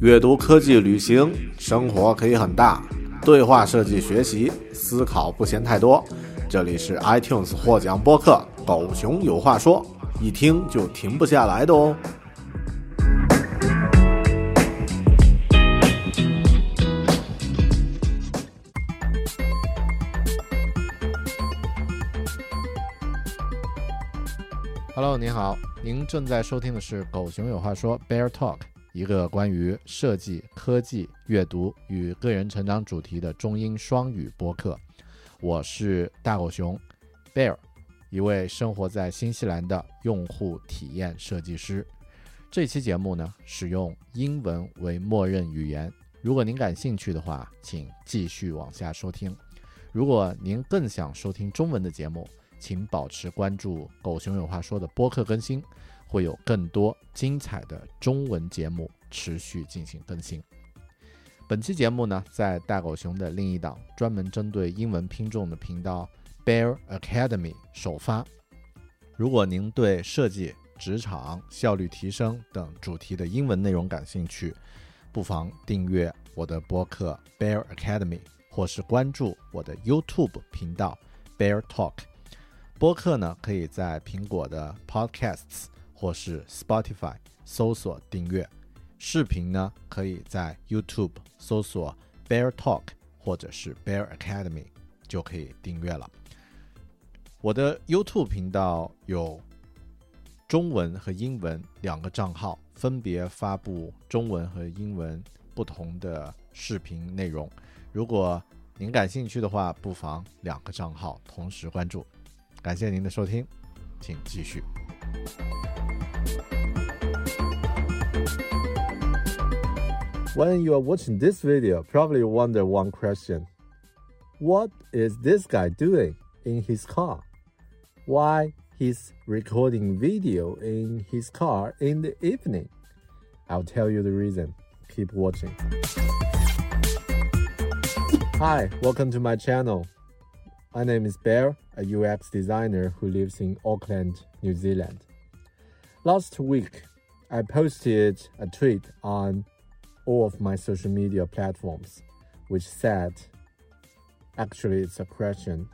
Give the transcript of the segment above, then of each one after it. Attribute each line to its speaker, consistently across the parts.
Speaker 1: 阅读、科技、旅行，生活可以很大。对话设计、学习、思考不嫌太多。这里是 iTunes 获奖播客《狗熊有话说》，一听就停不下来的哦。Hello，您好，您正在收听的是《狗熊有话说》Bear Talk，一个关于设计、科技、阅读与个人成长主题的中英双语播客。我是大狗熊 Bear，一位生活在新西兰的用户体验设计师。这期节目呢，使用英文为默认语言。如果您感兴趣的话，请继续往下收听。如果您更想收听中文的节目，请保持关注“狗熊有话说”的播客更新，会有更多精彩的中文节目持续进行更新。本期节目呢，在大狗熊的另一档专门针对英文拼众的频道 Bear Academy 首发。如果您对设计、职场、效率提升等主题的英文内容感兴趣，不妨订阅我的播客 Bear Academy，或是关注我的 YouTube 频道 Bear Talk。播客呢，可以在苹果的 Podcasts 或是 Spotify 搜索订阅；视频呢，可以在 YouTube 搜索 Bear Talk 或者是 Bear Academy 就可以订阅了。我的 YouTube 频道有中文和英文两个账号，分别发布中文和英文不同的视频内容。如果您感兴趣的话，不妨两个账号同时关注。感谢您的收听，请继续。When you are watching this video, probably wonder one question. What is this guy doing in his car? Why he's recording video in his car in the evening? I'll tell you the reason. Keep watching. Hi, welcome to my channel. My name is Bear, a UX designer who lives in Auckland, New Zealand. Last week, I posted a tweet on all of my social media platforms, which said, actually, it's a question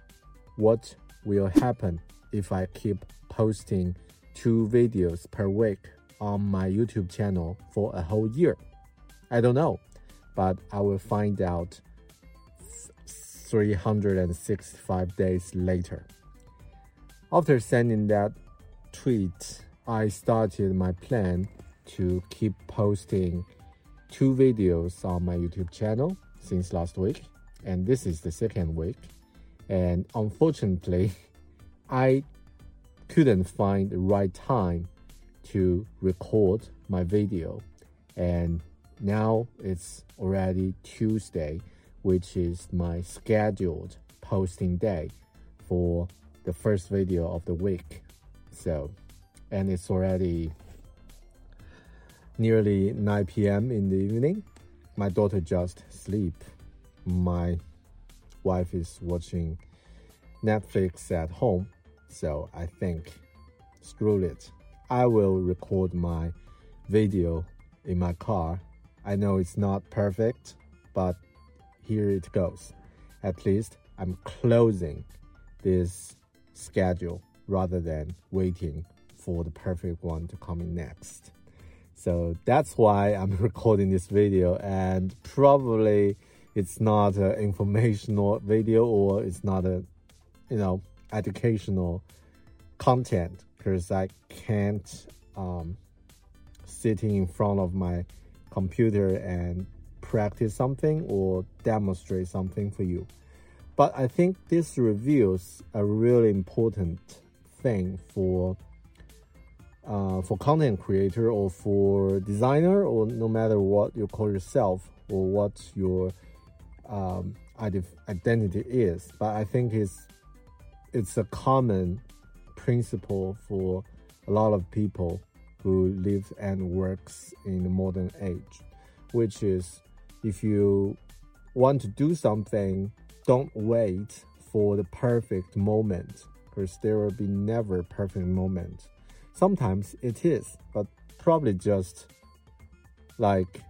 Speaker 1: what will happen if I keep posting two videos per week on my YouTube channel for a whole year? I don't know, but I will find out 365 days later. After sending that tweet, I started my plan to keep posting two videos on my YouTube channel since last week, and this is the second week. And unfortunately, I couldn't find the right time to record my video, and now it's already Tuesday which is my scheduled posting day for the first video of the week. So, and it's already nearly 9 p.m. in the evening. My daughter just sleep. My wife is watching Netflix at home. So I think, screw it. I will record my video in my car. I know it's not perfect, but here it goes. At least I'm closing this schedule rather than waiting for the perfect one to come in next. So that's why I'm recording this video and probably it's not an informational video or it's not a you know educational content because I can't um, sitting in front of my computer and practice something or demonstrate something for you. But I think this reveals a really important thing for uh, for content creator or for designer or no matter what you call yourself or what your um, identity is. But I think it's it's a common principle for a lot of people who live and works in the modern age, which is if you want to do something, don't wait for the perfect moment because there will be never perfect moment. Sometimes it is, but probably just like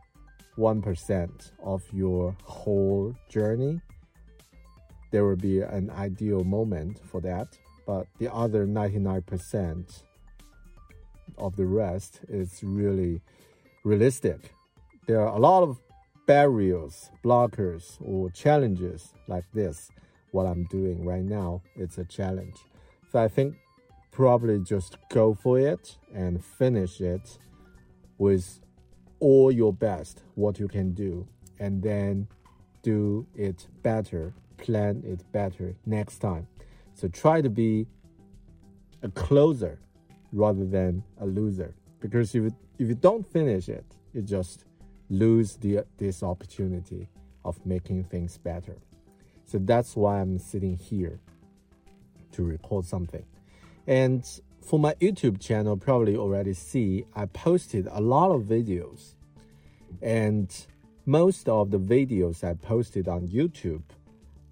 Speaker 1: 1% of your whole journey. There will be an ideal moment for that, but the other 99% of the rest is really realistic. There are a lot of barriers, blockers, or challenges like this. What I'm doing right now, it's a challenge. So I think probably just go for it and finish it with all your best, what you can do, and then do it better, plan it better next time. So try to be a closer rather than a loser. Because if, if you don't finish it, it just lose the, this opportunity of making things better. So that's why I'm sitting here to record something. And for my YouTube channel, probably already see I posted a lot of videos. And most of the videos I posted on YouTube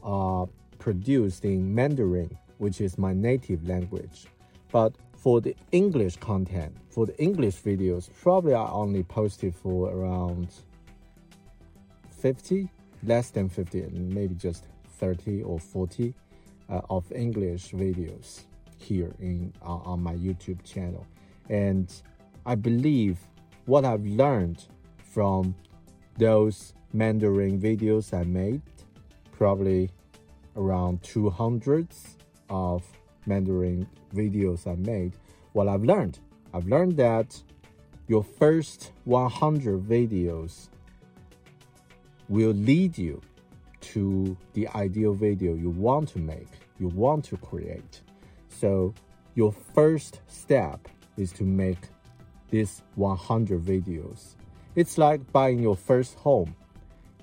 Speaker 1: are produced in Mandarin, which is my native language. But for the English content, for the English videos, probably I only posted for around 50, less than 50, maybe just 30 or 40 uh, of English videos here in uh, on my YouTube channel. And I believe what I've learned from those Mandarin videos I made, probably around 200 of Mandarin videos I made, what I've learned. I've learned that your first 100 videos will lead you to the ideal video you want to make, you want to create. So your first step is to make these 100 videos. It's like buying your first home.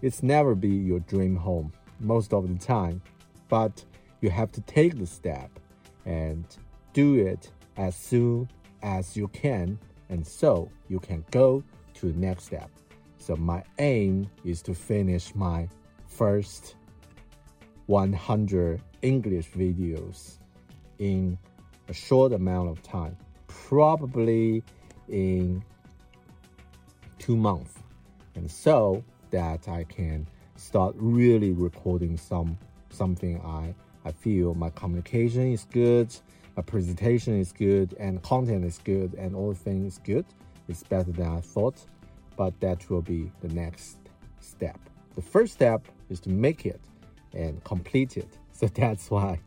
Speaker 1: It's never be your dream home most of the time, but you have to take the step and do it as soon as you can and so you can go to the next step. So my aim is to finish my first 100 English videos in a short amount of time, probably in two months. And so that I can start really recording some something I, I feel my communication is good, my presentation is good, and content is good, and all things good. It's better than I thought, but that will be the next step. The first step is to make it and complete it. So that's why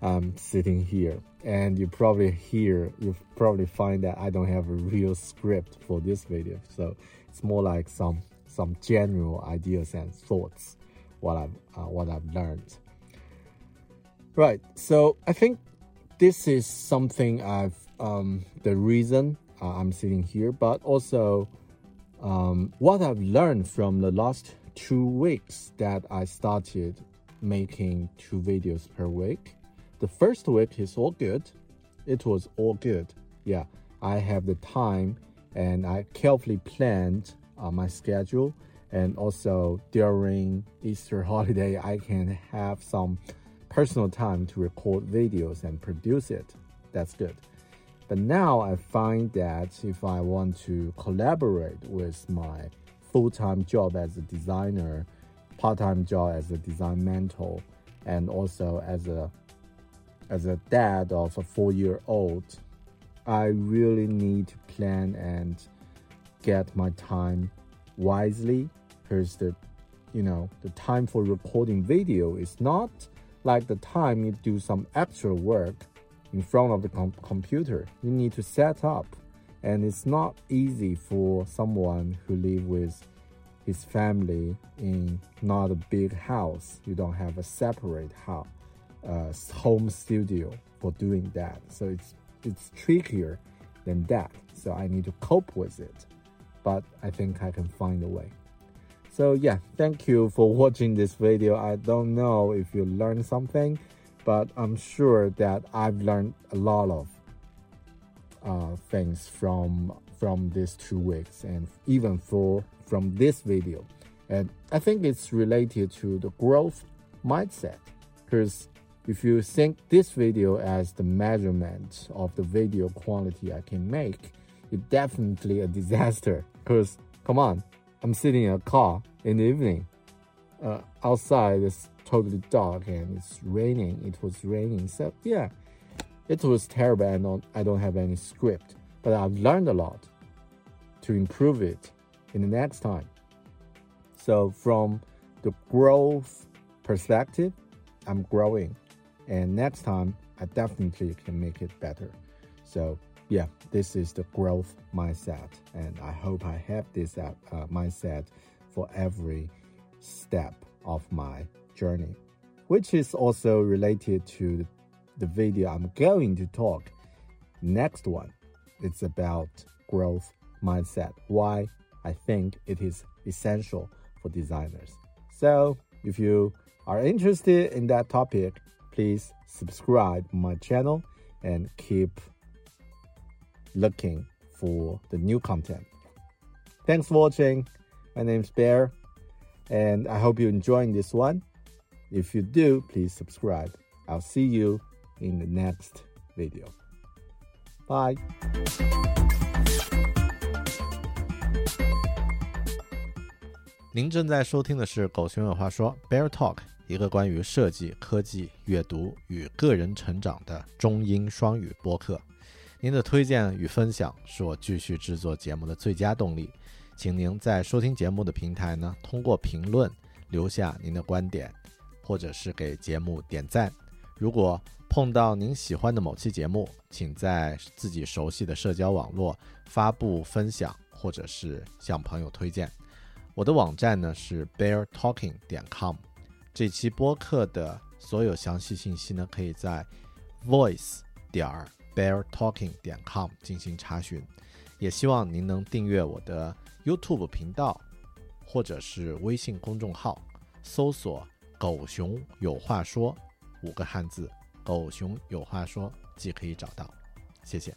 Speaker 1: I'm sitting here. And you probably hear, you probably find that I don't have a real script for this video. So it's more like some some general ideas and thoughts what I've uh, what I've learned. Right. So I think this is something I've um, the reason uh, I'm sitting here, but also um, what I've learned from the last two weeks that I started making two videos per week. The first week is all good. It was all good. Yeah, I have the time and I carefully planned uh, my schedule. And also during Easter holiday, I can have some personal time to record videos and produce it. That's good. But now I find that if I want to collaborate with my full-time job as a designer, part-time job as a design mentor, and also as a as a dad of a four-year-old, I really need to plan and get my time wisely because the you know the time for recording video is not like the time you do some actual work in front of the com computer you need to set up and it's not easy for someone who live with his family in not a big house. You don't have a separate house, uh, home studio for doing that. So it's it's trickier than that. So I need to cope with it. But I think I can find a way. So yeah, thank you for watching this video. I don't know if you learned something, but I'm sure that I've learned a lot of uh, things from from these two weeks and even for from this video. And I think it's related to the growth mindset because if you think this video as the measurement of the video quality I can make, it's definitely a disaster. Because, come on, I'm sitting in a car in the evening. Uh, outside it's totally dark and it's raining. It was raining. So, yeah, it was terrible and not, I don't have any script. But I've learned a lot to improve it in the next time. So, from the growth perspective, I'm growing and next time I definitely can make it better. So yeah, this is the growth mindset, and I hope I have this uh, uh, mindset for every step of my journey, which is also related to the video I'm going to talk next one. It's about growth mindset. Why I think it is essential for designers. So if you are interested in that topic, please subscribe my channel and keep looking for the new content. Thanks for watching. My name is Bear, and I hope you're enjoying this one. If you do, please subscribe. I'll see you in the next video. Bye.
Speaker 2: 您正在收听的是《狗熊有话说》Bear Talk。一个关于设计、科技、阅读与个人成长的中英双语播客。 您的推荐与分享是我继续制作节目的最佳动力。请您在收听节目的平台呢，通过评论留下您的观点，或者是给节目点赞。如果碰到您喜欢的某期节目，请在自己熟悉的社交网络发布分享，或者是向朋友推荐。我的网站呢是 beartalking 点 com。这期播客的所有详细信息呢，可以在 voice 点儿 beartalking 点 com 进行查询。也希望您能订阅我的 YouTube 频道，或者是微信公众号，搜索“狗熊有话说”五个汉字，“狗熊有话说”即可以找到。谢谢。